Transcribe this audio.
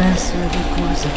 mas eu não coisa.